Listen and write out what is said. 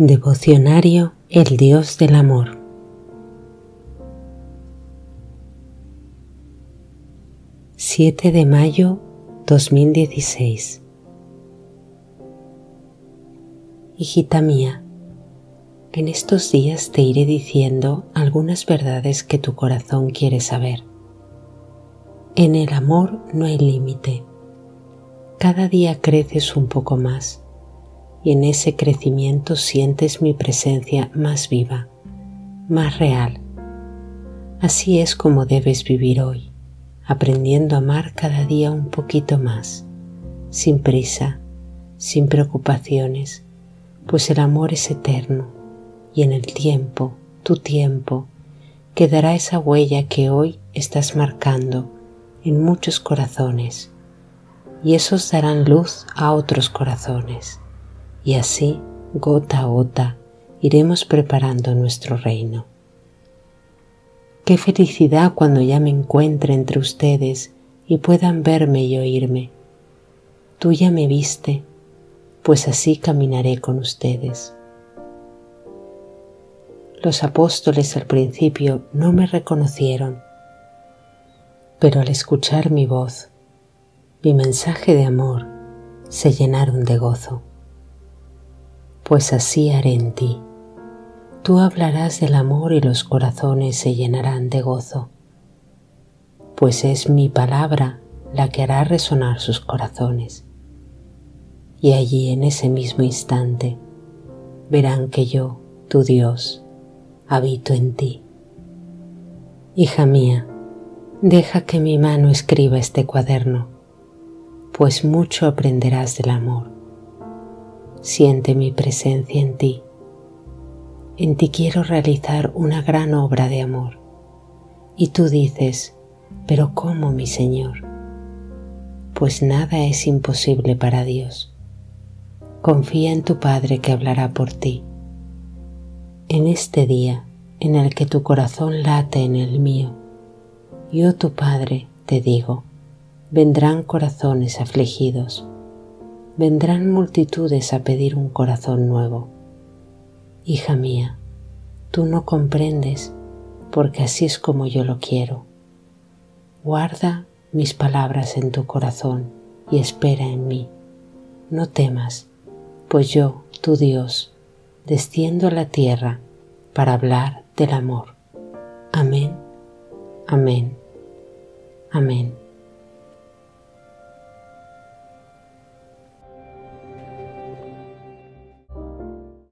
Devocionario El Dios del Amor. Siete de mayo 2016 Hijita mía, en estos días te iré diciendo algunas verdades que tu corazón quiere saber. En el amor no hay límite. Cada día creces un poco más y en ese crecimiento sientes mi presencia más viva, más real. Así es como debes vivir hoy, aprendiendo a amar cada día un poquito más, sin prisa, sin preocupaciones, pues el amor es eterno y en el tiempo, tu tiempo, quedará esa huella que hoy estás marcando en muchos corazones y esos darán luz a otros corazones y así, gota a gota, iremos preparando nuestro reino. Qué felicidad cuando ya me encuentre entre ustedes y puedan verme y oírme. Tú ya me viste, pues así caminaré con ustedes. Los apóstoles al principio no me reconocieron, pero al escuchar mi voz, mi mensaje de amor, se llenaron de gozo pues así haré en ti. Tú hablarás del amor y los corazones se llenarán de gozo, pues es mi palabra la que hará resonar sus corazones. Y allí en ese mismo instante verán que yo, tu Dios, habito en ti. Hija mía, deja que mi mano escriba este cuaderno, pues mucho aprenderás del amor siente mi presencia en ti. En ti quiero realizar una gran obra de amor. Y tú dices, pero ¿cómo, mi Señor? Pues nada es imposible para Dios. Confía en tu Padre que hablará por ti. En este día en el que tu corazón late en el mío, yo tu Padre te digo, vendrán corazones afligidos vendrán multitudes a pedir un corazón nuevo. Hija mía, tú no comprendes porque así es como yo lo quiero. Guarda mis palabras en tu corazón y espera en mí. No temas, pues yo, tu Dios, desciendo a la tierra para hablar del amor. Amén, amén, amén.